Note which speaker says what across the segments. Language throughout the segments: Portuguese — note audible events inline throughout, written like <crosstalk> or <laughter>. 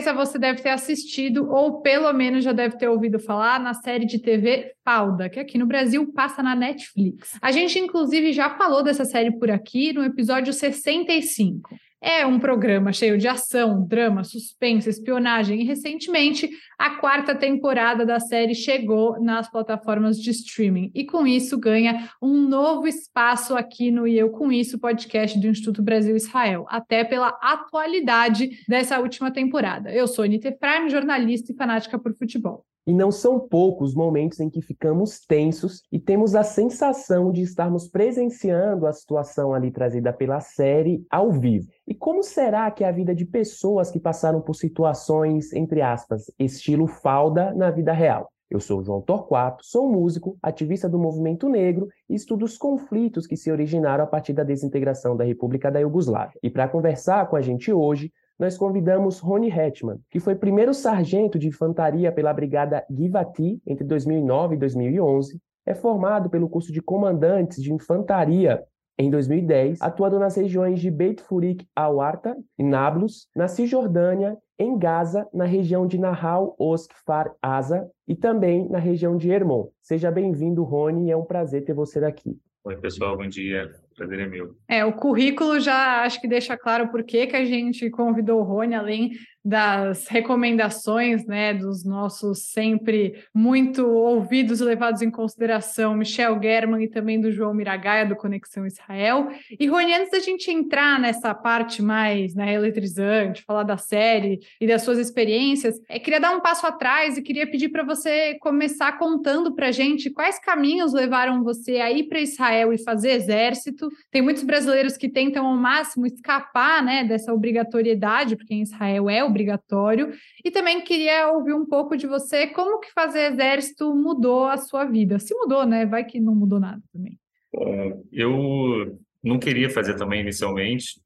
Speaker 1: certeza você deve ter assistido ou pelo menos já deve ter ouvido falar na série de TV Falda, que aqui no Brasil passa na Netflix. A gente inclusive já falou dessa série por aqui no episódio 65. É um programa cheio de ação, drama, suspense, espionagem e recentemente a quarta temporada da série chegou nas plataformas de streaming e com isso ganha um novo espaço aqui no E Eu Com Isso podcast do Instituto Brasil Israel, até pela atualidade dessa última temporada. Eu sou Anita Efraim, jornalista e fanática por futebol.
Speaker 2: E não são poucos momentos em que ficamos tensos e temos a sensação de estarmos presenciando a situação ali trazida pela série ao vivo. E como será que é a vida de pessoas que passaram por situações, entre aspas, estilo falda na vida real? Eu sou João Torquato, sou músico, ativista do movimento negro e estudo os conflitos que se originaram a partir da desintegração da República da Iugoslávia. E para conversar com a gente hoje, nós convidamos Rony Hetman, que foi primeiro sargento de infantaria pela Brigada Givati entre 2009 e 2011, é formado pelo curso de comandantes de infantaria em 2010, atuando nas regiões de Beit Furik al-Arta, em Nablus, na Cisjordânia, em Gaza, na região de Nahal Oz Kfar Aza e também na região de Hermon. Seja bem-vindo, Rony, é um prazer ter você aqui.
Speaker 3: Oi, pessoal, bom dia prazer é meu.
Speaker 1: É, o currículo já acho que deixa claro por que, a gente convidou o Rony, além das recomendações, né, dos nossos sempre muito ouvidos e levados em consideração, Michel German e também do João Miragaia, do Conexão Israel. E, Rony, antes da gente entrar nessa parte mais né, eletrizante, falar da série e das suas experiências, é, queria dar um passo atrás e queria pedir para você começar contando para gente quais caminhos levaram você a ir para Israel e fazer exército, tem muitos brasileiros que tentam ao máximo escapar né, dessa obrigatoriedade, porque em Israel é obrigatório. E também queria ouvir um pouco de você como que fazer exército mudou a sua vida. Se mudou, né? Vai que não mudou nada também.
Speaker 3: Bom, eu não queria fazer também inicialmente,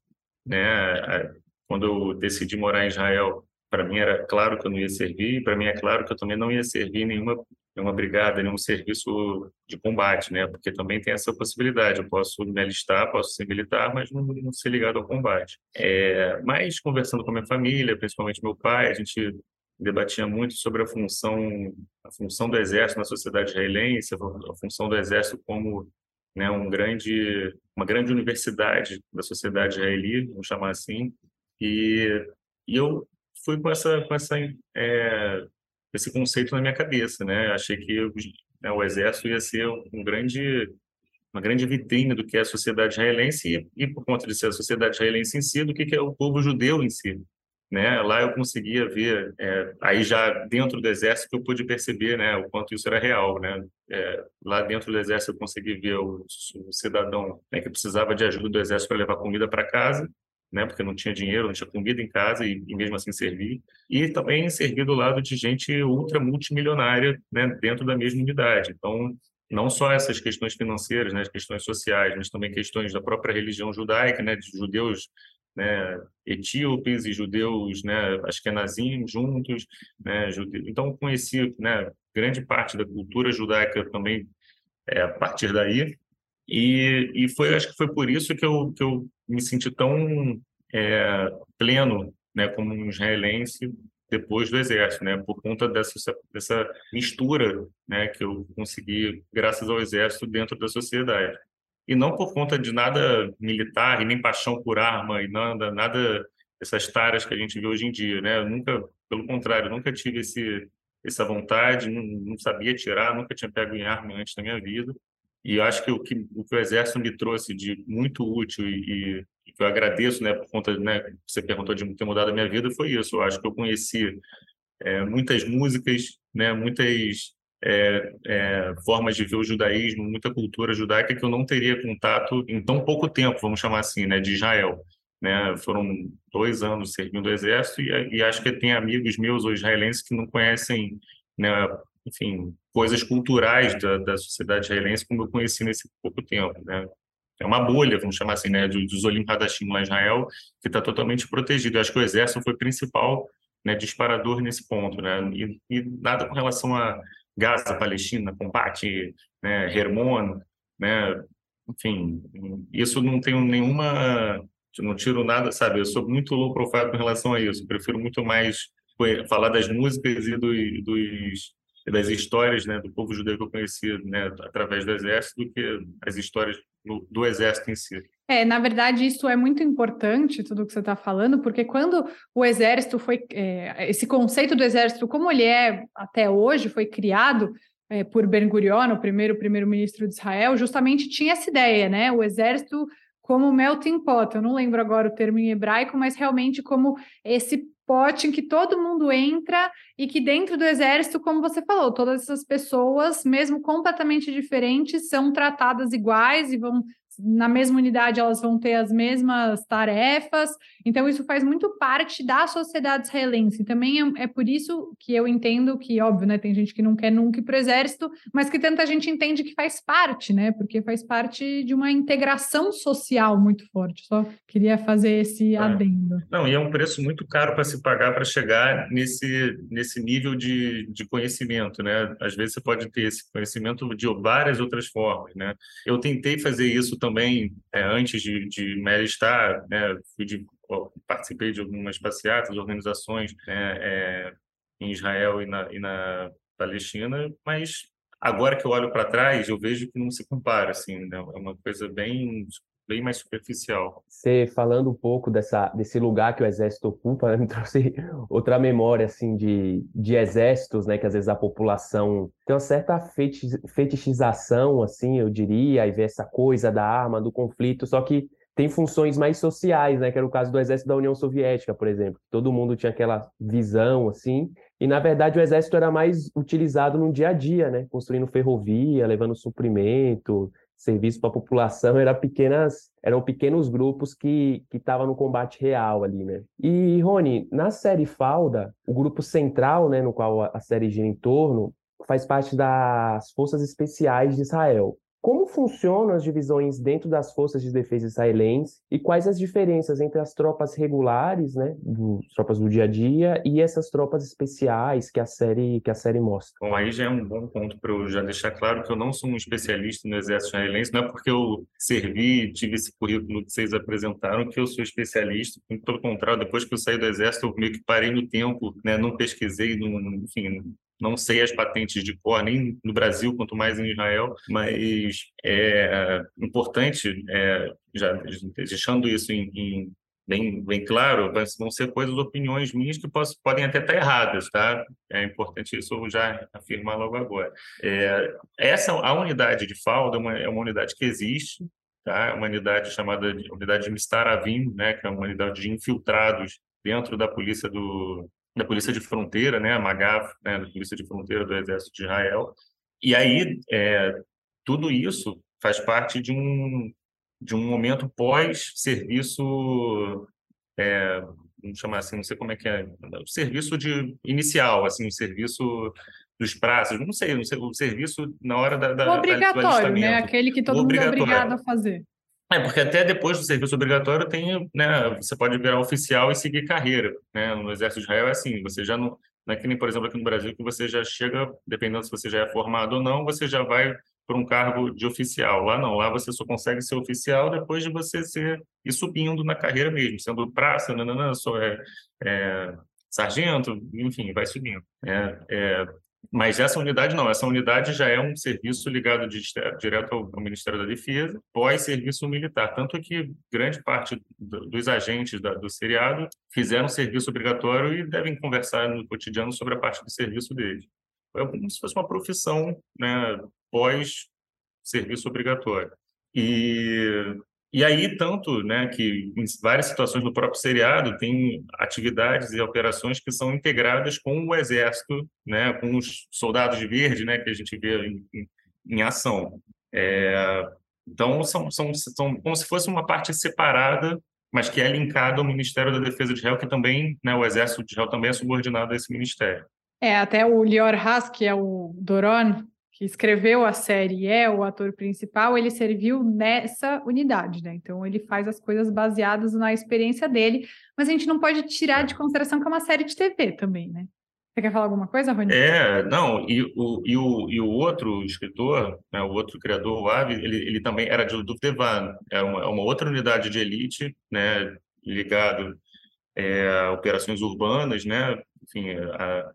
Speaker 3: né? Quando eu decidi morar em Israel, para mim era claro que eu não ia servir, para mim é claro que eu também não ia servir nenhuma nenhuma brigada, nenhum serviço de combate, né? Porque também tem essa possibilidade. Eu posso me alistar, posso ser militar, mas não, não ser ligado ao combate. É, mas conversando com a minha família, principalmente meu pai, a gente debatia muito sobre a função a função do exército na sociedade israelense, a função do exército como né, um grande uma grande universidade da sociedade israelita, vamos chamar assim. E, e eu fui com essa com essa é, esse conceito na minha cabeça, né? Achei que né, o exército ia ser um grande uma grande vitrine do que é a sociedade israelense e, e por conta de ser a sociedade israelense em si, do que é o povo judeu em si. Né? Lá eu conseguia ver, é, aí já dentro do exército eu pude perceber, né, o quanto isso era real, né? É, lá dentro do exército eu consegui ver o, o cidadão né, que precisava de ajuda do exército para levar comida para casa né, porque não tinha dinheiro, não tinha comida em casa e, e, mesmo assim servir. E também servir do lado de gente ultra multimilionária né, dentro da mesma unidade. Então, não só essas questões financeiras, né, as questões sociais, mas também questões da própria religião judaica, né, de judeus né, etíopes e judeus, né, askenazim juntos, né, judeus. então conheci, né, grande parte da cultura judaica também é, a partir daí e, e foi, acho que foi por isso que eu, que eu me senti tão é, pleno, né, como um israelense depois do exército, né, por conta dessa dessa mistura, né, que eu consegui graças ao exército dentro da sociedade. E não por conta de nada militar e nem paixão por arma e nada nada essas taras que a gente vê hoje em dia, né? Eu nunca, pelo contrário, nunca tive esse essa vontade, não, não sabia tirar, nunca tinha pego em arma antes na minha vida. E acho que o que o, que o Exército me trouxe de muito útil e, e que eu agradeço, né, por conta, né, você perguntou de ter mudado a minha vida, foi isso. Eu acho que eu conheci é, muitas músicas, né, muitas é, é, formas de ver o judaísmo, muita cultura judaica que eu não teria contato em tão pouco tempo, vamos chamar assim, né, de Israel. Né? Foram dois anos servindo o exército e, e acho que tem amigos meus ou israelenses que não conhecem né, enfim, coisas culturais da, da sociedade israelense como eu conheci nesse pouco tempo, né? É uma bolha, vamos chamar assim, né, dos Olim Hadashim lá em Israel, que está totalmente protegido. Eu acho que o exército foi o principal né, disparador nesse ponto, né? E, e nada com relação a Gaza, Palestina, combate, né, Hermon, né? Enfim, isso não tenho nenhuma, não tiro nada, sabe? Eu sou muito low profile com relação a isso. Eu prefiro muito mais falar das músicas e dos, dos das histórias né, do povo judeu que eu conhecia né, através do exército do que as histórias do, do, exército em si.
Speaker 1: É, na verdade, isso é muito importante, tudo que você está falando, porque quando o exército foi. É, esse conceito do exército, como ele é até hoje, foi criado é, por Ben Gurion, o primeiro primeiro-ministro de Israel, justamente tinha essa ideia, né? O exército como melting pot, eu não lembro agora o termo em hebraico, mas realmente como esse pote em que todo mundo entra e que dentro do exército, como você falou, todas essas pessoas, mesmo completamente diferentes, são tratadas iguais e vão na mesma unidade elas vão ter as mesmas tarefas, então isso faz muito parte da sociedade israelense. Também é, é, por isso que eu entendo que, óbvio, né, tem gente que não quer nunca ir para o exército, mas que tanta gente entende que faz parte, né, porque faz parte de uma integração social muito forte. Só queria fazer esse é. adendo.
Speaker 3: Não, e é um preço muito caro para se pagar para chegar nesse, nesse nível de, de conhecimento, né? Às vezes você pode ter esse conhecimento de várias outras formas, né? Eu tentei fazer isso também é, antes de, de me alistar, né, de, participei de algumas passeatas, organizações né, é, em Israel e na, e na Palestina, mas agora que eu olho para trás, eu vejo que não se compara, assim, né? é uma coisa bem bem mais superficial.
Speaker 2: Você falando um pouco dessa, desse lugar que o exército ocupa, né, <laughs> me trouxe outra memória assim de, de exércitos, né, que às vezes a população tem uma certa fetichização, assim, eu diria, e vê essa coisa da arma, do conflito, só que tem funções mais sociais, né, que era o caso do exército da União Soviética, por exemplo. Todo mundo tinha aquela visão assim, e na verdade o exército era mais utilizado no dia a dia, né, construindo ferrovia, levando suprimento, serviço para a população era pequenas, eram pequenos grupos que que estavam no combate real ali, né? E Rony, na série Falda, o grupo central, né, no qual a série gira em torno, faz parte das Forças Especiais de Israel. Como funcionam as divisões dentro das forças de defesa israelenses e quais as diferenças entre as tropas regulares, né, as tropas do dia a dia e essas tropas especiais que a série que a série mostra?
Speaker 3: Bom, aí já é um bom ponto para eu já deixar claro que eu não sou um especialista no exército israelense, não é porque eu servi, tive esse currículo que vocês apresentaram que eu sou especialista, pelo contrário, depois que eu saí do exército, eu meio que parei no tempo, né, não pesquisei, não, enfim, não sei as patentes de cor, nem no Brasil, quanto mais em Israel, mas é importante, é, já deixando isso em, em bem, bem claro, vão ser coisas, opiniões minhas que posso, podem até estar erradas, tá? É importante isso já afirmar logo agora. É, essa, a unidade de falda é uma, é uma unidade que existe, tá? É uma unidade chamada de unidade de Mistaravim, né? Que é uma unidade de infiltrados dentro da polícia do, da Polícia de Fronteira, né, a MAGAF, né, da Polícia de Fronteira do Exército de Israel. E aí, é, tudo isso faz parte de um, de um momento pós-serviço, é, vamos chamar assim, não sei como é que é, o serviço de inicial, assim, o serviço dos prazos, não sei, não sei, o serviço na hora da, da
Speaker 1: o obrigatório, né? Aquele que todo mundo é obrigado a fazer.
Speaker 3: É, porque até depois do serviço obrigatório tem, né, você pode virar oficial e seguir carreira, né? No Exército de Israel é assim, você já não, não é que nem, por exemplo, aqui no Brasil, que você já chega, dependendo se você já é formado ou não, você já vai para um cargo de oficial. Lá não, lá você só consegue ser oficial depois de você ser ir subindo na carreira mesmo, sendo praça, nananã, só é, é sargento, enfim, vai subindo. É, é, mas essa unidade não, essa unidade já é um serviço ligado de, direto ao, Ministério da Defesa, pós-serviço militar. Tanto que grande parte do, dos agentes da, do seriado fizeram serviço obrigatório e devem conversar no cotidiano sobre a parte do serviço deles. É como se fosse uma profissão né, pós-serviço obrigatório. E e aí, tanto né, que em várias situações do próprio seriado tem atividades e operações que são integradas com o exército, né, com os soldados de verde, né, que a gente vê em, em, ação. É, então, são, são, são como se fosse uma parte separada, mas que é linkada ao Ministério da Defesa de Israel, que também, né, o Exército de Israel também é subordinado a esse ministério.
Speaker 1: É, até o Lior Haas, que é o Doron, que escreveu a série e é o ator principal, ele serviu nessa unidade, né? Então ele faz as coisas baseadas na experiência dele, mas a gente não pode tirar de consideração que é uma série de TV também, né? Você quer falar alguma coisa, Rony?
Speaker 3: É, não, e o, e o, e o outro escritor, né, o outro criador, o Avi, ele, ele também era de Duvdevan, é uma, é uma outra unidade de elite, né, ligado é, operações urbanas, né? Enfim, a,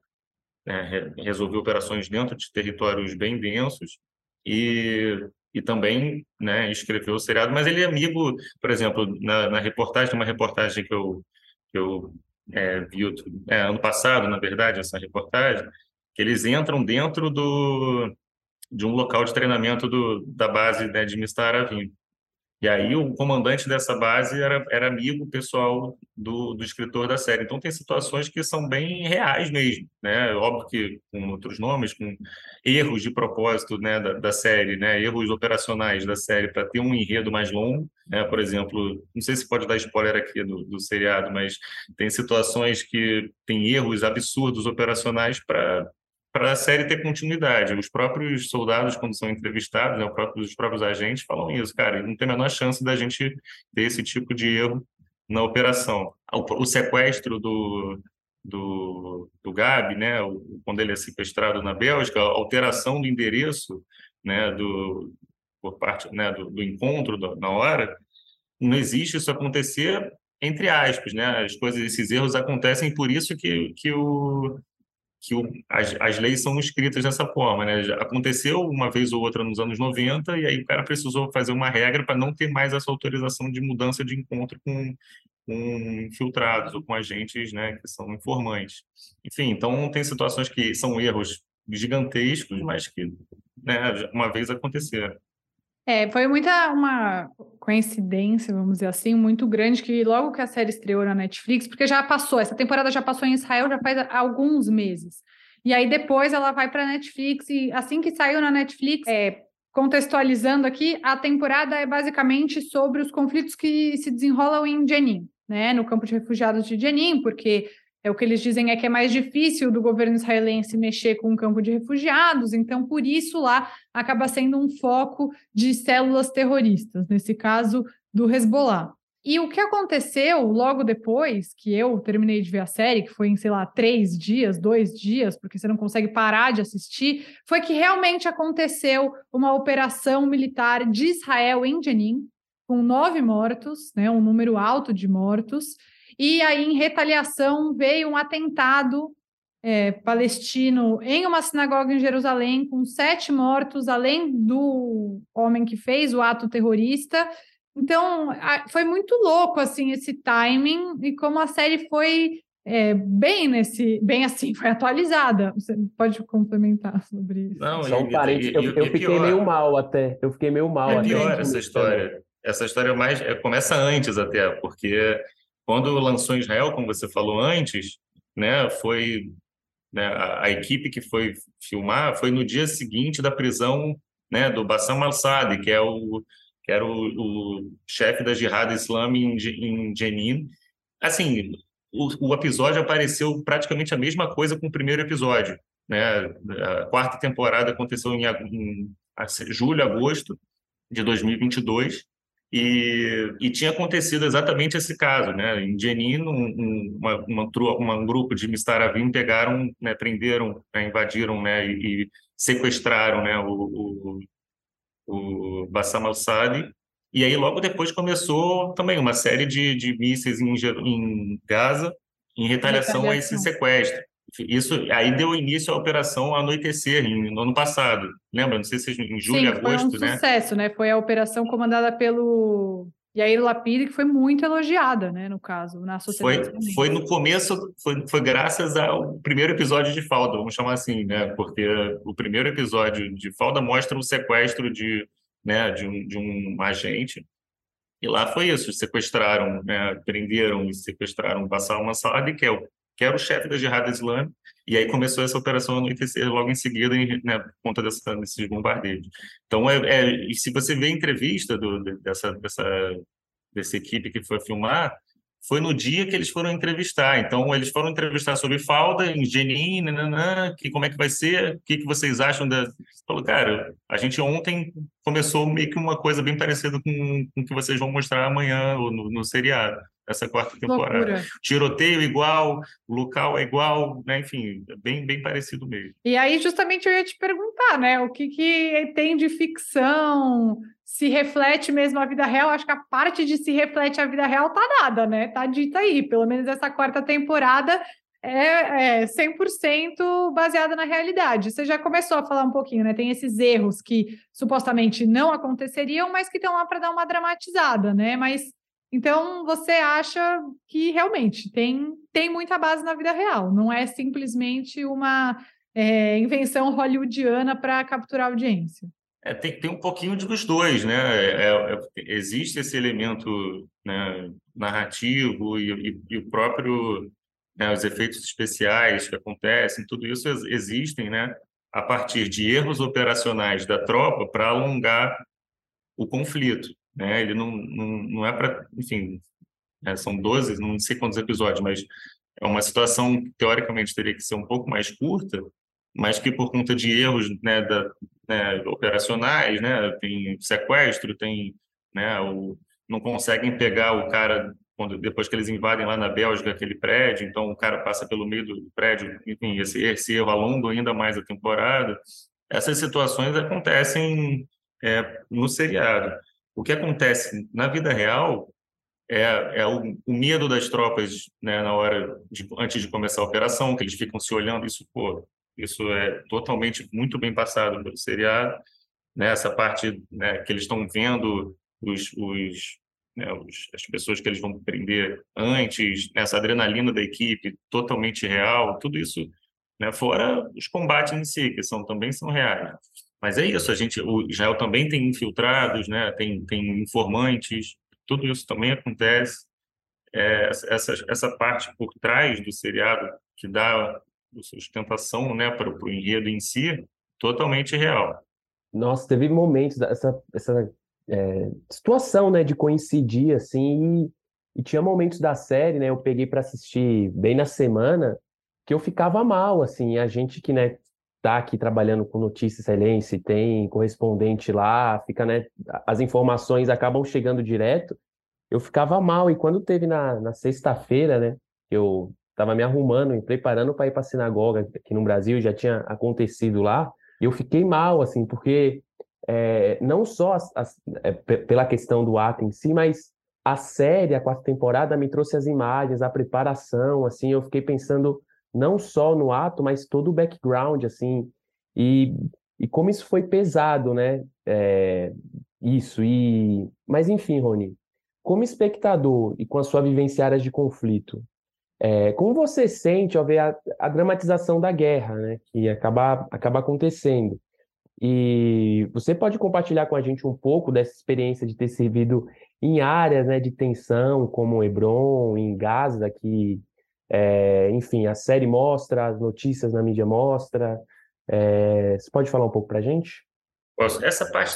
Speaker 3: é, resolver operações dentro de territórios bem densos e, e também né, escreveu o seriado, mas ele é amigo, por exemplo, na, na reportagem, uma reportagem que eu, que eu é, vi é, ano passado, na verdade, essa reportagem, que eles entram dentro do, de um local de treinamento do, da base né, de Mistaravim. E aí o comandante dessa base era, era amigo pessoal do, do escritor da série. Então tem situações que são bem reais mesmo, né? Óbvio que com outros nomes, com erros de propósito né, da, da série, né? Erros operacionais da série para ter um enredo mais longo, né? Por exemplo, não sei se pode dar spoiler aqui do, do seriado, mas tem situações que tem erros absurdos operacionais para para a série ter continuidade. Os próprios soldados, quando são entrevistados, né, os próprios agentes falam isso, cara, não tem a menor chance da gente ter esse tipo de erro na operação. O, o sequestro do, do, do Gabi, né, o, quando ele é sequestrado na Bélgica, a alteração do endereço né, do, por parte né, do, do encontro do, na hora, não existe isso acontecer entre aspas, né? As coisas, esses erros acontecem por isso que, que o que o, as, as leis são escritas dessa forma, né? Aconteceu uma vez ou outra nos anos 90 e aí o cara precisou fazer uma regra para não ter mais essa autorização de mudança de encontro com, com infiltrados ou com agentes, né, que são informantes. Enfim, então tem situações que são erros gigantescos, mas que né, uma vez aconteceram.
Speaker 1: É, foi muita uma coincidência, vamos dizer assim, muito grande que logo que a série estreou na Netflix, porque já passou, essa temporada já passou em Israel já faz alguns meses. E aí depois ela vai para Netflix e assim que saiu na Netflix, é, contextualizando aqui, a temporada é basicamente sobre os conflitos que se desenrolam em Jenin, né, no campo de refugiados de Jenin, porque é o que eles dizem é que é mais difícil do governo israelense mexer com um campo de refugiados, então por isso lá acaba sendo um foco de células terroristas, nesse caso do Hezbollah. E o que aconteceu logo depois que eu terminei de ver a série, que foi em, sei lá, três dias, dois dias, porque você não consegue parar de assistir, foi que realmente aconteceu uma operação militar de Israel em Jenin, com nove mortos, né, um número alto de mortos, e aí, em retaliação, veio um atentado é, palestino em uma sinagoga em Jerusalém, com sete mortos, além do homem que fez o ato terrorista. Então, foi muito louco assim esse timing e como a série foi é, bem nesse, bem assim, <laughs> foi atualizada. Você pode complementar sobre isso?
Speaker 2: Não, Só um parênteses, eu, eu fiquei pior. meio mal até. Eu fiquei meio mal.
Speaker 3: É
Speaker 2: até.
Speaker 3: pior essa história. Essa história mais é, começa antes até, porque quando lançou Israel, como você falou antes, né, foi né, a, a, equipe que foi filmar foi no dia seguinte da prisão né, do Bassam al-Sadi, que é o que era o, o chefe da Jihad Islâmica em, em Jenin. Assim, o, o, episódio apareceu praticamente a mesma coisa com o primeiro episódio. Né? A quarta temporada aconteceu em, em julho, agosto de 2022 e, e, tinha acontecido exatamente esse caso, né? Em Jenin, um, um, uma, uma, um grupo de Mistaravim pegaram, né, prenderam, né, invadiram, né, e, e, sequestraram, né, o, o, o Bassam al-Sadi. E aí logo depois começou também uma série de, de mísseis em, em Gaza em retaliação, retaliação a esse sequestro. Isso aí deu início à operação Anoitecer no ano passado. Lembra? Não sei se em julho,
Speaker 1: Sim,
Speaker 3: agosto,
Speaker 1: foi um né? sucesso, né? Foi a operação comandada pelo Yair Lapid que foi muito elogiada, né? No caso, na sociedade.
Speaker 3: Foi, foi no começo, foi, foi graças ao primeiro episódio de Falda, vamos chamar assim, né? Porque o primeiro episódio de Falda mostra um sequestro de, né, de, um, de um agente. E lá foi isso, sequestraram, né, prenderam e sequestraram Bassam Massad, que é o que era o chefe da Jihad Islâmica, e aí começou essa operação anoitecer logo em seguida, né, por conta dessa, desses bombardeios. Então, é, é, se você vê a entrevista do, dessa, dessa, dessa equipe que foi filmar, foi no dia que eles foram entrevistar. Então, eles foram entrevistar sobre falda, em Jenin, nananã, que como é que vai ser, o que, que vocês acham da... Falou, cara, a gente ontem começou meio que uma coisa bem parecida com o que vocês vão mostrar amanhã ou no, no seriado, essa quarta temporada. Loucura. Tiroteio igual, local é igual, né? enfim, bem, bem parecido mesmo.
Speaker 1: E aí, justamente, eu ia te perguntar, né? O que, que tem de ficção? Se reflete mesmo a vida real? Acho que a parte de se reflete a vida real tá dada, né? Tá dita aí. Pelo menos essa quarta temporada é, é 100% baseada na realidade. Você já começou a falar um pouquinho, né? Tem esses erros que supostamente não aconteceriam, mas que estão lá para dar uma dramatizada, né? Mas então você acha que realmente tem, tem muita base na vida real, não é simplesmente uma é, invenção hollywoodiana para capturar audiência.
Speaker 3: É, tem, tem um pouquinho dos dois, né? É, é, existe esse elemento né, narrativo e, e, e o próprio né, os efeitos especiais que acontecem, tudo isso existem, né, a partir de erros operacionais da tropa para alongar o conflito, né? Ele não, não, não é para, enfim, né, são 12, não sei quantos episódios, mas é uma situação que teoricamente teria que ser um pouco mais curta, mas que por conta de erros, né, da, né, operacionais, né, tem sequestro, tem, né, o, não conseguem pegar o cara quando depois que eles invadem lá na Bélgica aquele prédio, então o cara passa pelo meio do prédio, enfim, esse, esse erro alonga ainda mais a temporada. Essas situações acontecem é, no seriado. O que acontece na vida real é, é o, o, medo das tropas né, na hora de, antes de começar a operação, que eles ficam se olhando, isso, pô, isso é totalmente muito bem passado pelo seriado, né, parte né, que eles estão vendo os, os né, os, as pessoas que eles vão prender antes, essa adrenalina da equipe totalmente real, tudo isso, né, fora os combates em si, que são, também são reais. Mas é isso, a gente, o Israel também tem infiltrados, né, tem, tem informantes, tudo isso também acontece. É, essa, essa parte por trás do seriado que dá sustentação né, para o enredo em si, totalmente real.
Speaker 2: Nossa, teve momentos, essa, essa é, situação, né, de coincidir, assim, e, e, tinha momentos da série, né, eu peguei para assistir bem na semana, que eu ficava mal, assim, a gente que, né, tá aqui trabalhando com notícias excelência, tem correspondente lá, fica, né, as informações acabam chegando direto, eu ficava mal, e quando teve na, na sexta-feira, né, eu estava me arrumando, me preparando para ir para a sinagoga aqui no Brasil, já tinha acontecido lá, eu fiquei mal, assim, porque é, não só as, as, é, pela questão do ato em si, mas a série, a quarta temporada, me trouxe as imagens, a preparação, assim, eu fiquei pensando não só no ato, mas todo o background, assim, e, e como isso foi pesado, né? É, isso, e... Mas enfim, Rony, como espectador e com a sua vivência áreas de conflito, é, como você sente ao ver a, a, dramatização da guerra, né? Que acaba, acaba acontecendo? E você pode compartilhar com a gente um pouco dessa experiência de ter servido em áreas né, de tensão, como Hebron, em Gaza, que, é, enfim, a série mostra, as notícias na mídia mostra. É, você pode falar um pouco para a gente?
Speaker 3: Posso. Essa parte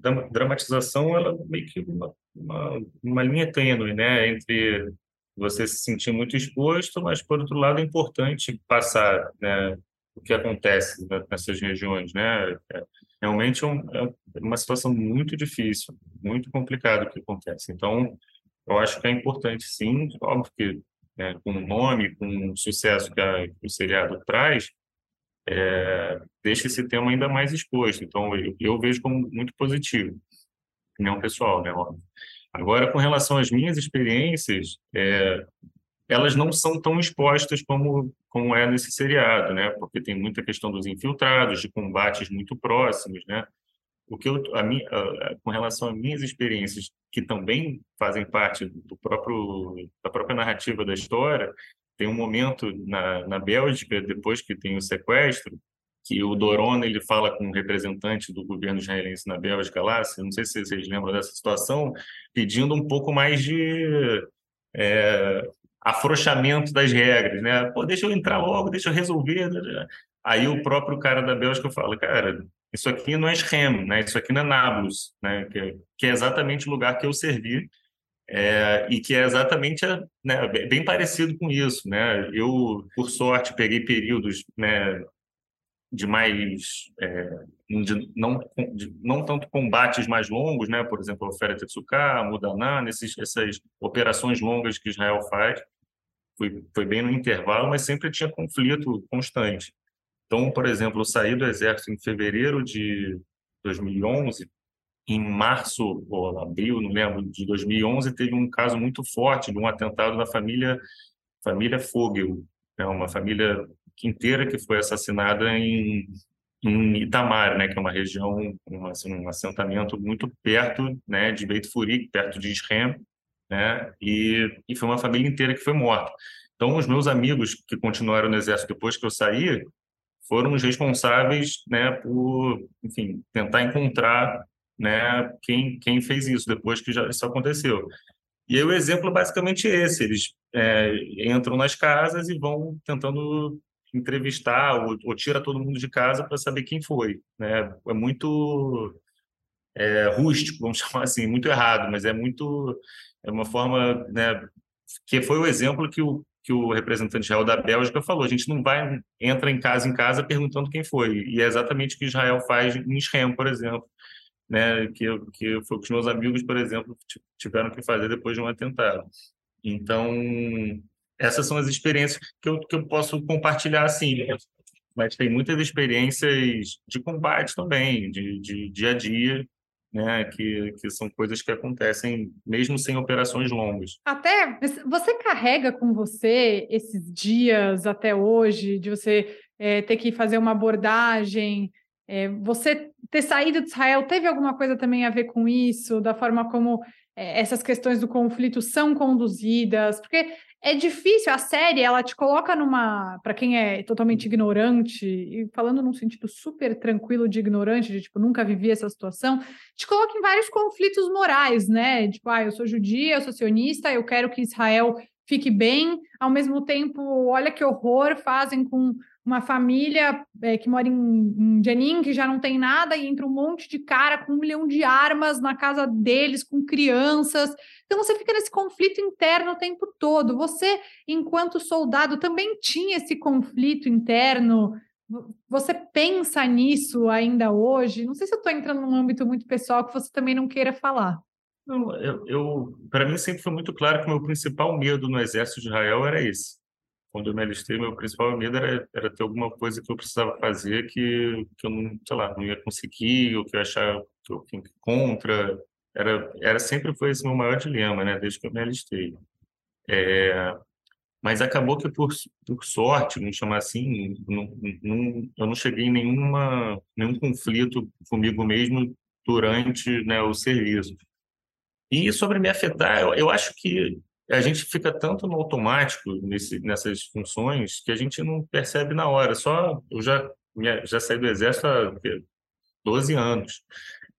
Speaker 3: da dramatização, ela é meio que uma, uma, uma linha tênue, né, entre você se sentir muito exposto, mas, por outro lado, é importante passar né, o que acontece nessas regiões, né? É, realmente é, um, é uma situação muito difícil, muito complicado o que acontece. Então, eu acho que é importante, sim, óbvio que né, com o nome, com o sucesso que, a, que o seriado traz, é, deixa esse tema ainda mais exposto. Então, eu, eu vejo como muito positivo, opinião pessoal, né? Óbvio. Agora, com relação às minhas experiências, é, elas não são tão expostas como, como é nesse seriado, né? Porque tem muita questão dos infiltrados, de combates muito próximos, né? O que eu, a minha, a, com relação às minhas experiências, que também fazem parte do próprio da própria narrativa da história, tem um momento na, na Bélgica, depois que tem o sequestro, que o Doron ele fala com um representante do governo israelense na Bélgica lá, não sei se vocês lembram dessa situação, pedindo um pouco mais de é, afrouxamento das regras, né? Pô, deixa eu entrar logo, deixa eu resolver. Né? Aí o próprio cara da Bélgica fala, cara, isso aqui não é Schem, né? Isso aqui não é Nablus, né? Que, que é exatamente o lugar que eu servi é, e que é exatamente né, bem parecido com isso, né? Eu, por sorte, peguei períodos, né? de mais é, de não de não tanto combates mais longos, né? Por exemplo, o Fera Tetsuka, Mudaná, nesses essas operações longas que Israel faz, foi foi bem no intervalo, mas sempre tinha conflito constante. Então, por exemplo, eu saí do exército em fevereiro de 2011, em março ou abril, não lembro, de 2011 teve um caso muito forte de um atentado da família família Fogel, né? uma família inteira que foi assassinada em, em Itamar, né, que é uma região, assim, um assentamento muito perto, né, de Beit Furik, perto de Israel, né, e, e foi uma família inteira que foi morta. Então, os meus amigos que continuaram no exército depois que eu saí foram os responsáveis, né, por, enfim, tentar encontrar, né, quem quem fez isso depois que já isso aconteceu. E aí o exemplo é basicamente esse: eles é, entram nas casas e vão tentando entrevistar ou, ou tira todo mundo de casa para saber quem foi. Né? É muito é, rústico, vamos <laughs> chamar assim, muito errado, mas é muito é uma forma, né, que foi o exemplo que o que o representante Israel da Bélgica falou. A gente não vai entra em casa em casa perguntando quem foi. E é exatamente o que Israel faz em Israel, por exemplo, né, que que foi o que os meus amigos, por exemplo, tiveram que fazer depois de um atentado. Então, essas são as experiências que eu, que eu posso compartilhar assim. Mas tem muitas experiências de combate também, de, de dia a dia, né, que, que são coisas que acontecem mesmo sem operações longas.
Speaker 1: Até você carrega com você esses dias até hoje, de você é, ter que fazer uma abordagem, é, você ter saído de Israel teve alguma coisa também a ver com isso, da forma como é, essas questões do conflito são conduzidas? Porque é difícil, a série, ela te coloca numa, para quem é totalmente ignorante, e falando num sentido super tranquilo de ignorante, de tipo, nunca vivi essa situação, te coloca em vários conflitos morais, né? Tipo, ah, eu sou judia, eu sou sionista, eu quero que Israel fique bem, ao mesmo tempo, olha que horror fazem com uma família é, que mora em, em que já não tem nada, e entra um monte de cara com um milhão de armas na casa deles, com crianças. Então você fica nesse conflito interno o tempo todo. Você, enquanto soldado, também tinha esse conflito interno. Você pensa nisso ainda hoje? Não sei se eu estou entrando num âmbito muito pessoal que você também não queira falar.
Speaker 3: Não, eu, eu para mim sempre foi muito claro que o meu principal medo no exército de Israel era esse quando eu me alistei, meu principal medo era, era ter alguma coisa que eu precisava fazer que, que eu não, sei lá, não ia conseguir, ou que eu achava que eu tinha contra. Era, era sempre foi esse meu maior dilema, né, desde que eu me alistei. É, mas acabou que, por, por sorte, vamos chamar assim, não, não, eu não cheguei em nenhuma, nenhum conflito comigo mesmo durante né, o serviço. E sobre me afetar, eu, acho que a gente fica tanto no automático nesse, nessas funções que a gente não percebe na hora. Só eu já já saí do exército há 12 anos.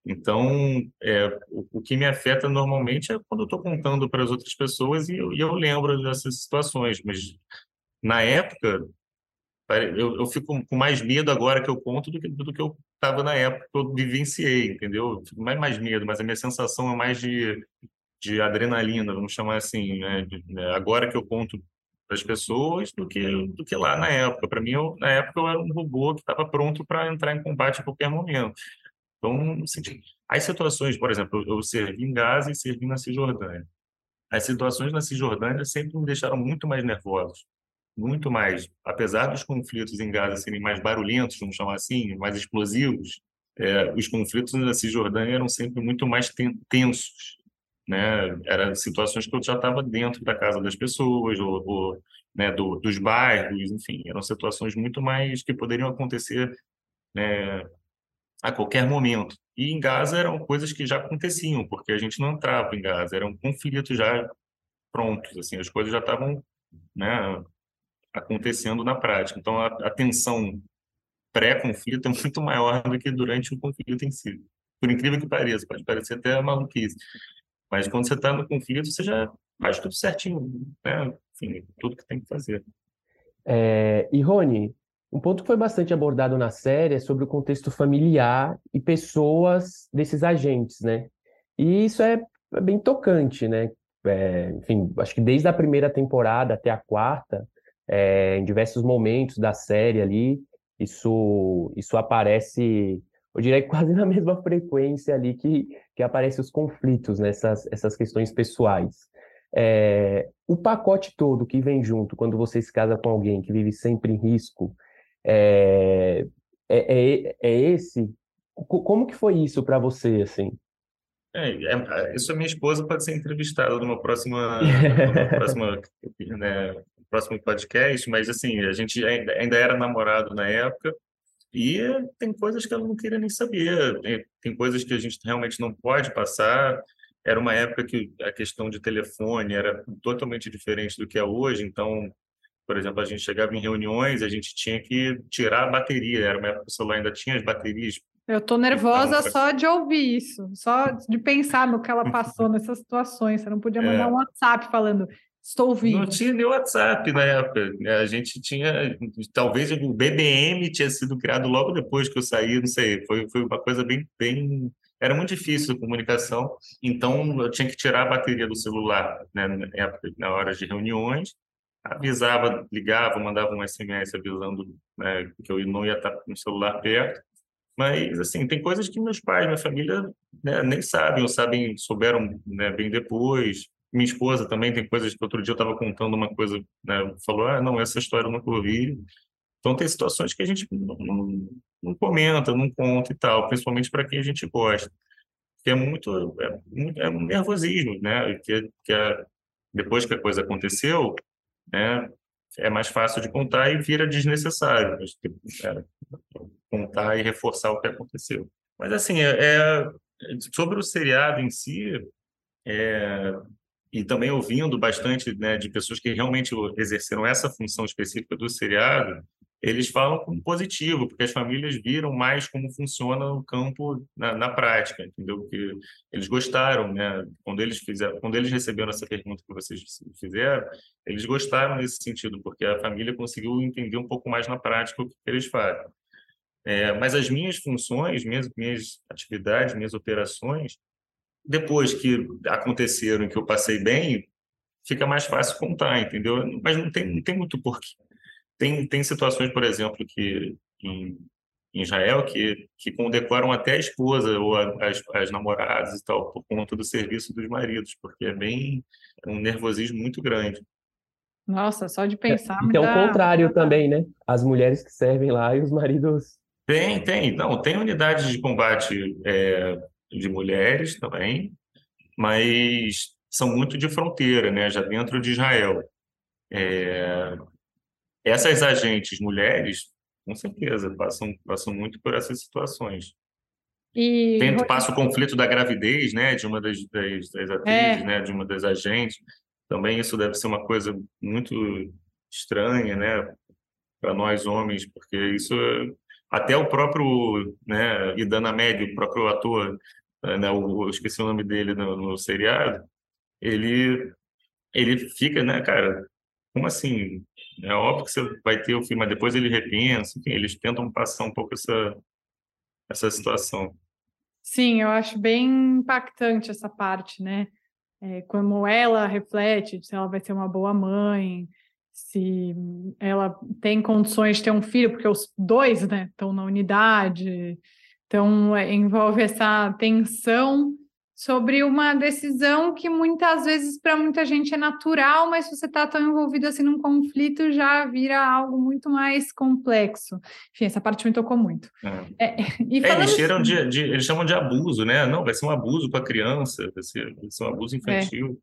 Speaker 3: Então, é, o, o, que me afeta normalmente é quando eu estou contando para as outras pessoas e eu, e eu, lembro dessas situações. Mas na época, eu, eu, fico com mais medo agora que eu conto do que, do que eu estava na época que eu vivenciei, entendeu? Eu fico mais, mais medo, mas a minha sensação é mais de de adrenalina, vamos chamar assim, né? De, né? agora que eu conto para as pessoas do que do que lá na época. Para mim, eu, na época eu era um robô que estava pronto para entrar em combate a qualquer momento. Então, assim, as situações, por exemplo, eu servi em Gaza e servi na Cisjordânia. As situações na Cisjordânia sempre me deixaram muito mais nervosos, muito mais. Apesar dos conflitos em Gaza serem mais barulhentos, vamos chamar assim, mais explosivos, é, os conflitos na Cisjordânia eram sempre muito mais tensos né? Eram situações que eu já estava dentro da casa das pessoas, ou, ou né, do, dos bairros, enfim, eram situações muito mais que poderiam acontecer né, a qualquer momento. E em Gaza eram coisas que já aconteciam, porque a gente não entrava em Gaza, eram conflitos já prontos, assim, as coisas já estavam né, acontecendo na prática. Então a, a tensão pré-conflito é muito maior do que durante o conflito em si. Por incrível que pareça, pode parecer até maluquice. Mas quando você está no conflito, você já faz tudo certinho, né? Enfim, tudo que tem que fazer.
Speaker 2: É, e Rony, um ponto que foi bastante abordado na série é sobre o contexto familiar e pessoas desses agentes, né? E isso é, é bem tocante, né? É, enfim, acho que desde a primeira temporada até a quarta, é, em diversos momentos da série ali, Isso, isso aparece, eu diria que quase <laughs> na mesma frequência ali que, que aparecem os conflitos, nessas né? essas questões pessoais. É, o pacote todo que vem junto quando você se casa com alguém que vive sempre em risco, é, é, é, é esse? Como que foi isso para você, assim?
Speaker 3: É, é, isso a minha esposa pode ser entrevistada numa próxima, <laughs> numa próxima, né, próximo podcast, mas assim, a gente ainda, era namorado na época e tem coisas que ela não queria nem saber, tem, coisas que a gente realmente não pode passar. Era uma época que a questão de telefone era totalmente diferente do que é hoje, então por exemplo, a gente chegava em reuniões, a gente tinha que tirar a bateria. Era uma época que o celular ainda tinha as baterias.
Speaker 1: Eu estou nervosa então, só de ouvir isso, só de pensar no que ela passou nessas situações. Você não podia mandar é. um WhatsApp falando, estou.
Speaker 3: Não tinha nem WhatsApp na época. A gente tinha, talvez o BBM tinha sido criado logo depois que eu saí, não sei. Foi, foi uma coisa bem, bem era muito difícil a comunicação, então eu tinha que tirar a bateria do celular né, na, época, na hora de reuniões avisava, ligava, mandava um SMS avisando né, que eu não ia estar com o celular perto. Mas, assim, tem coisas que meus pais, minha família, né, nem sabem, ou sabem, souberam né, bem depois. Minha esposa também tem coisas que outro dia eu estava contando uma coisa, né, falou, ah, não, essa história eu nunca ouvi. Então, tem situações que a gente não, não, não comenta, não conta e tal, principalmente para quem a gente gosta. Que é muito, é, é um nervosismo, né? Que, que é, depois que a coisa aconteceu, né, é mais fácil de contar e vira desnecessário. É, contar e reforçar o que aconteceu. Mas, assim, é, é sobre o seriado em si, é, e também ouvindo bastante né, de pessoas que realmente exerceram essa função específica do seriado, eles falam como positivo, porque as famílias viram mais como funciona o campo na, na, prática, entendeu? Que eles gostaram, né? Quando eles fizeram, quando eles receberam essa pergunta que vocês fizeram, eles gostaram nesse sentido, porque a família conseguiu entender um pouco mais na prática o que eles fazem. É, mas as minhas funções, minhas, minhas atividades, minhas operações, depois que aconteceram, que eu passei bem, fica mais fácil contar, entendeu? Mas não tem, não tem muito porquê tem, tem situações, por exemplo, que em, em Israel que, que condecoram até a esposa ou a, as, as namoradas e tal, por conta do serviço dos maridos, porque é bem é um nervosismo muito grande.
Speaker 1: Nossa, só de pensar.
Speaker 2: É, tem o contrário também, né? As mulheres que servem lá e os maridos.
Speaker 3: Tem, tem. Não, tem unidades de combate é, de mulheres também, mas são muito de fronteira, né? Já dentro de Israel. É, essas agentes mulheres, com certeza, passam, passam muito por essas situações. E... Tem, passa o conflito da gravidez, né, de uma das, das, das atrizes, é. né, de uma das agentes. Também isso deve ser uma coisa muito estranha, né, para nós homens, porque isso até o próprio, né, Idana Médio, o próprio ator, né, eu esqueci o nome dele no, no seriado, ele ele fica, né, cara, como assim? É óbvio que você vai ter o filme, mas depois ele repensa, enfim, eles tentam passar um pouco essa, essa situação.
Speaker 1: Sim, eu acho bem impactante essa parte, né? É, como ela reflete se ela vai ser uma boa mãe, se ela tem condições de ter um filho, porque os dois, né, estão na unidade. Então, é, envolve essa tensão sobre uma decisão que muitas vezes para muita gente é natural, mas se você está tão envolvido assim num conflito já vira algo muito mais complexo. Enfim, essa parte me tocou muito.
Speaker 3: É. É, e é, eles, assim, de, de, eles chamam de abuso, né? Não, vai ser um abuso com a criança, vai ser, vai ser um abuso infantil.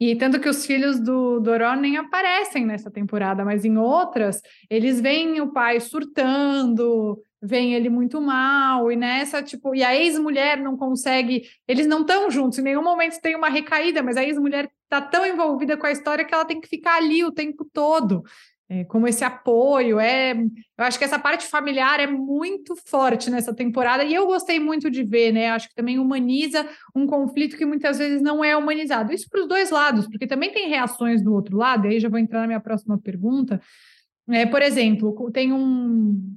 Speaker 1: E tanto que os filhos do Doró nem aparecem nessa temporada, mas em outras, eles veem o pai surtando, vem ele muito mal, e nessa, tipo, e a ex-mulher não consegue, eles não estão juntos, em nenhum momento tem uma recaída, mas a ex-mulher está tão envolvida com a história que ela tem que ficar ali o tempo todo. É, como esse apoio, é, eu acho que essa parte familiar é muito forte nessa temporada e eu gostei muito de ver, né? Acho que também humaniza um conflito que muitas vezes não é humanizado. Isso para os dois lados, porque também tem reações do outro lado, e aí já vou entrar na minha próxima pergunta. É, por exemplo, tem um,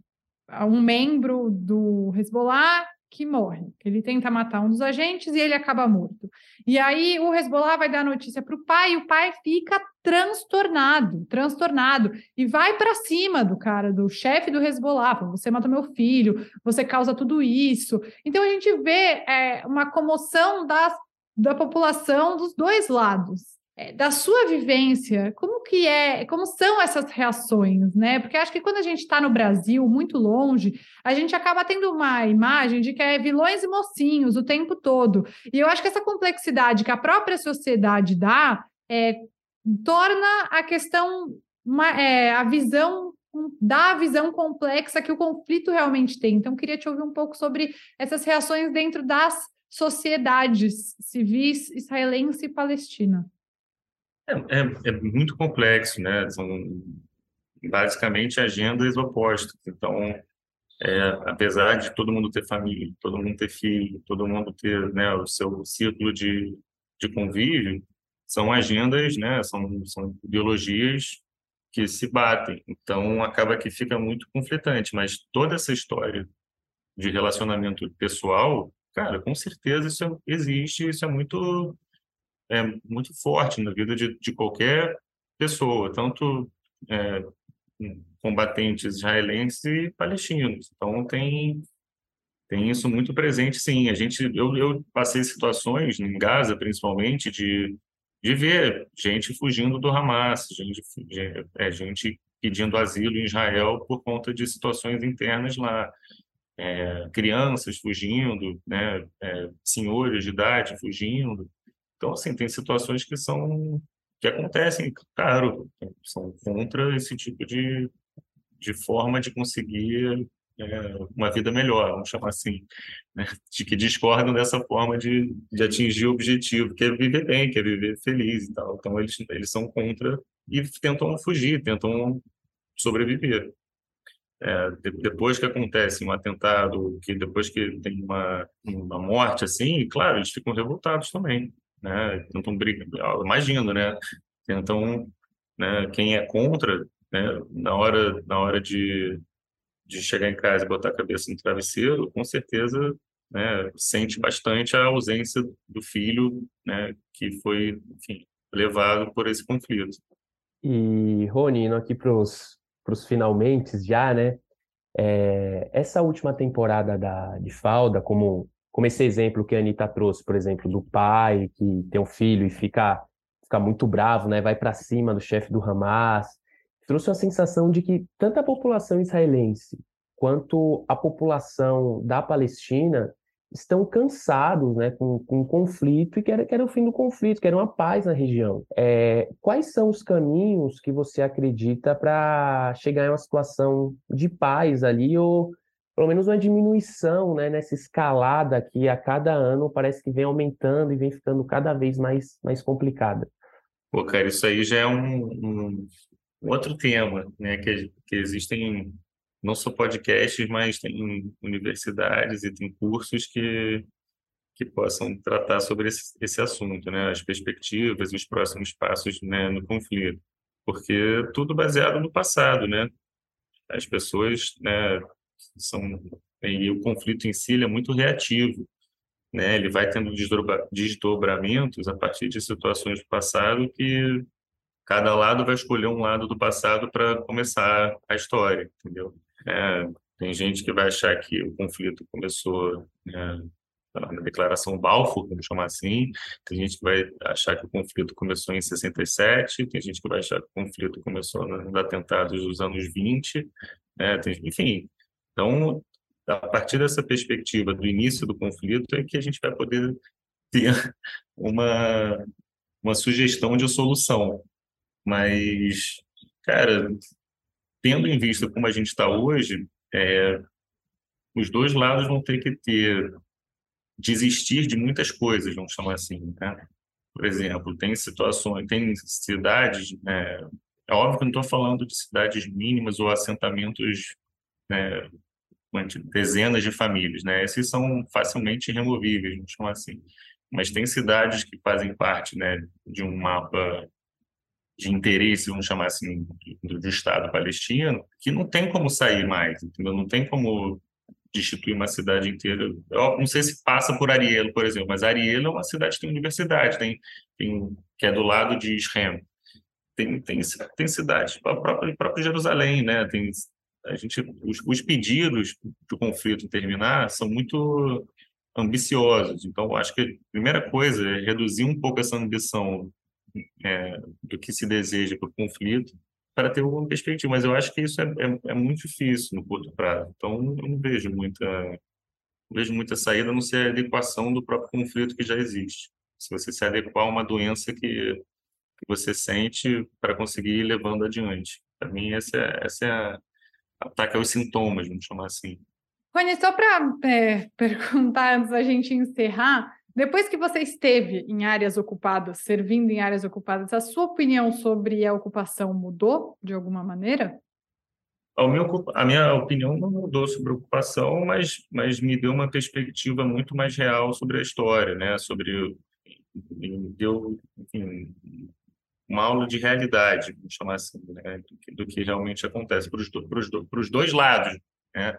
Speaker 1: um membro do Hezbollah que morre. Ele tenta matar um dos agentes e ele acaba morto. E aí o Hezbollah vai dar notícia para o pai e o pai fica transtornado, transtornado e vai para cima do cara, do chefe do Hezbollah. Você matou meu filho, você causa tudo isso. Então a gente vê é, uma comoção das, da população dos dois lados. É, da sua vivência, como que é, como são essas reações, né? Porque acho que quando a gente está no Brasil, muito longe, a gente acaba tendo uma imagem de que é vilões e mocinhos o tempo todo. E eu acho que essa complexidade que a própria sociedade dá é, torna a questão, uma, é, a visão dá a visão complexa que o conflito realmente tem. Então, queria te ouvir um pouco sobre essas reações dentro das sociedades civis israelense e palestina.
Speaker 3: É, é, é, muito complexo, né? São basicamente agendas opostas. Então, é, apesar de todo mundo ter família, todo mundo ter filho, todo mundo ter né, o seu círculo de, de convívio, são agendas, né? São, são ideologias que se batem. Então, acaba que fica muito conflitante. Mas toda essa história de relacionamento pessoal, cara, com certeza isso existe, isso é muito é muito forte na vida de, de qualquer pessoa, tanto é, combatentes israelenses e palestinos. Então tem tem isso muito presente, sim. A gente eu, eu passei situações em Gaza, principalmente, de de ver gente fugindo do Hamas, gente, é, gente pedindo asilo em Israel por conta de situações internas lá. É, crianças fugindo, né, é, senhores de idade fugindo. Então, assim, tem situações que são que acontecem, claro, são contra esse tipo de, de forma de conseguir é, uma vida melhor, vamos chamar assim, né? de que discordam dessa forma de, de atingir o objetivo, que é viver bem, que é viver feliz e tal. Então, eles, eles são contra e tentam fugir, tentam sobreviver. É, depois que acontece um atentado, que depois que tem uma, uma morte assim, claro, eles ficam revoltados também né? Tentam brigar, imagino, né? Tentam, né? Quem é contra, né? Na hora, na hora de, de chegar em casa e botar a cabeça no travesseiro, com certeza, né? Sente bastante a ausência do filho, né? Que foi, enfim, levado por esse conflito.
Speaker 2: E Rony, indo aqui para os finalmente já, né? É, essa última temporada da, de Falda, como como esse exemplo que a Anitta trouxe, por exemplo, do pai que tem um filho e fica, fica muito bravo, né? vai para cima do chefe do Hamas, trouxe uma sensação de que tanto a população israelense quanto a população da Palestina estão cansados né, com, com o conflito e querem, querem o fim do conflito, querem uma paz na região. É, quais são os caminhos que você acredita para chegar em uma situação de paz ali ou pelo menos uma diminuição né, nessa escalada que a cada ano parece que vem aumentando e vem ficando cada vez mais, mais complicada.
Speaker 3: Pô, cara, isso aí já é um, um outro tema, né? Que, que existem não só podcasts, mas tem universidades e tem cursos que, que possam tratar sobre esse, esse assunto, né? As perspectivas os próximos passos né, no conflito. Porque tudo baseado no passado, né? As pessoas né, são e o conflito em si é muito reativo, né? Ele vai tendo desdobramentos a partir de situações do passado que cada lado vai escolher um lado do passado para começar a história, entendeu? É, tem gente que vai achar que o conflito começou né, na Declaração Balfour, vamos chamar assim. Tem gente que vai achar que o conflito começou em 67, tem gente que vai achar que o conflito começou nos atentados dos anos 20, né? tem, enfim, então, a partir dessa perspectiva do início do conflito é que a gente vai poder ter <laughs> uma, uma sugestão de solução. Mas, cara, tendo em vista como a gente está hoje, é, os dois lados vão ter que ter desistir de muitas coisas, vamos chamar assim, né? Por exemplo, tem situações, tem cidades, né? é óbvio que não estou falando de cidades mínimas ou assentamentos né, dezenas de famílias, né? Esses são facilmente removíveis, vamos chamar assim. Mas tem cidades que fazem parte, né, de um mapa de interesse, vamos chamar assim, do, do Estado palestino, que não tem como sair mais, entendeu? Não tem como destituir uma cidade inteira. Eu não sei se passa por Ariel, por exemplo, mas Ariel é uma cidade que tem universidade, tem, tem que é do lado de Israel. Tem, tem, tem cidade, a própria, própria Jerusalém, né? Tem, a gente, os, os pedidos para o conflito terminar são muito ambiciosos. Então, acho que a primeira coisa é reduzir um pouco essa ambição é, do que se deseja para o conflito para ter alguma perspectiva. Mas eu acho que isso é, é, é, muito difícil no curto prazo. Então, eu não vejo muita, não vejo muita saída, a não ser a adequação do próprio conflito que já existe. Se você se adequar a uma doença que, que você sente para conseguir ir levando adiante. Para mim, essa é, essa é a ataque aos sintomas, vamos chamar assim.
Speaker 1: Rony, só para é, <laughs> perguntar antes da gente encerrar, depois que você esteve em áreas ocupadas, servindo em áreas ocupadas, a sua opinião sobre a ocupação mudou de alguma maneira?
Speaker 3: A minha, a minha opinião não mudou sobre a ocupação, mas, mas me deu uma perspectiva muito mais real sobre a história, né? Sobre me deu enfim, uma aula de realidade, vamos chamar assim, né? do, que, do que realmente acontece para os do, dois lados, né?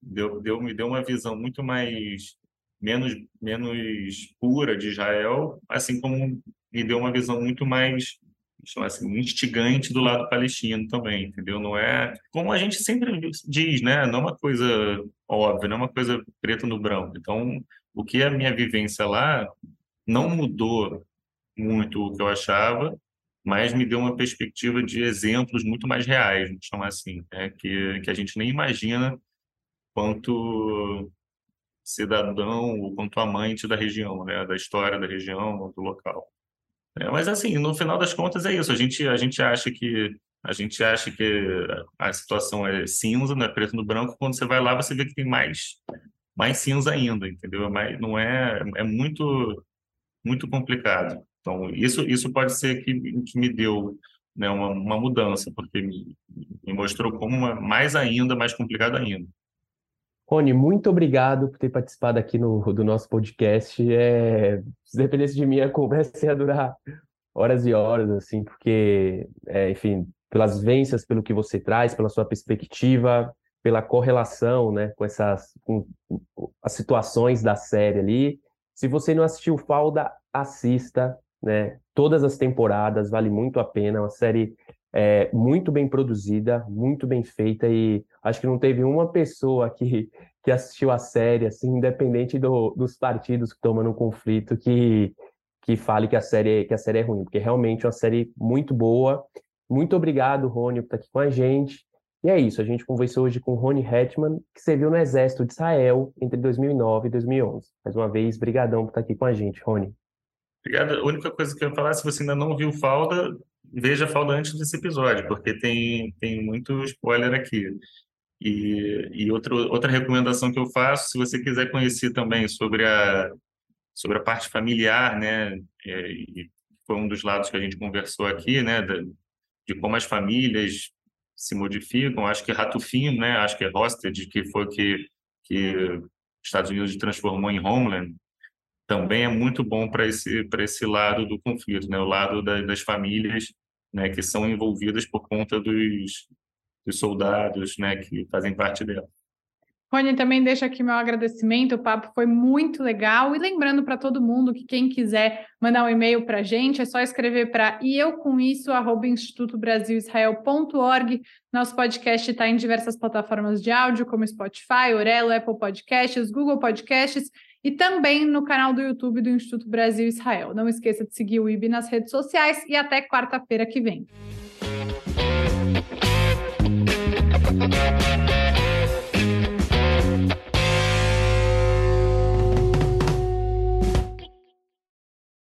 Speaker 3: Deu, deu, me deu uma visão muito mais menos, menos pura de Israel, assim como me deu uma visão muito mais assim, instigante do lado palestino também, entendeu? Não é como a gente sempre diz, né? Não é uma coisa óbvia, não é uma coisa preto no branco. Então, o que a minha vivência lá não mudou muito o que eu achava, mas me deu uma perspectiva de exemplos muito mais reais, vamos chamar assim, né? que, que a gente nem imagina quanto cidadão ou quanto amante da região, né, da história da região, do local. É, mas assim, no final das contas é isso. A gente a gente acha que a gente acha que a situação é cinza, não é preto no branco. Quando você vai lá, você vê que tem mais mais cinza ainda, entendeu? Mas não é é muito muito complicado. Então isso isso pode ser que, que me deu né, uma, uma mudança, porque me, me mostrou como uma, mais ainda mais complicado ainda.
Speaker 2: Rony, muito obrigado por ter participado aqui no, do nosso podcast. É, se dependesse de mim, a conversa ia durar horas e horas, assim, porque, é, enfim, pelas vivências, pelo que você traz, pela sua perspectiva, pela correlação, né, com essas, com as situações da série ali. Se você não assistiu Falda, assista, né, todas as temporadas, vale muito a pena, é uma série é, muito bem produzida, muito bem feita e acho que não teve uma pessoa que, que assistiu a série, assim, independente do, dos partidos que estão no conflito, que, que fale que a, série, que a série é ruim, porque realmente é uma série muito boa. Muito obrigado, Rony, por estar aqui com a gente. E é isso, a gente conversou hoje com Rony Hetman, que serviu no Exército de Israel entre 2009 e 2011. Mais uma vez, brigadão por estar aqui com a gente, Rony.
Speaker 3: Obrigado. A única coisa que eu ia falar, se você ainda não viu Falda, veja Falda antes desse episódio, porque tem, tem muito spoiler aqui. E, e outro, outra recomendação que eu faço, se você quiser conhecer também sobre a, sobre a parte familiar, né, é, e foi um dos lados que a gente conversou aqui, né, de, de como as famílias se modificam. Acho que Ratufim, né, acho que é Hosted, que foi que que Estados Unidos transformou em Homeland, também é muito bom para esse para esse lado do conflito, né, o lado da, das famílias né, que são envolvidas por conta dos, dos soldados né, que fazem parte dela.
Speaker 1: Rony, também deixa aqui meu agradecimento, o papo foi muito legal. E lembrando para todo mundo que quem quiser mandar um e-mail para a gente, é só escrever para e eu com isso, arroba institutobrasilisrael.org. Nosso podcast está em diversas plataformas de áudio, como Spotify, Orelo, Apple Podcasts, Google Podcasts e também no canal do YouTube do Instituto Brasil Israel. Não esqueça de seguir o IB nas redes sociais e até quarta-feira que vem.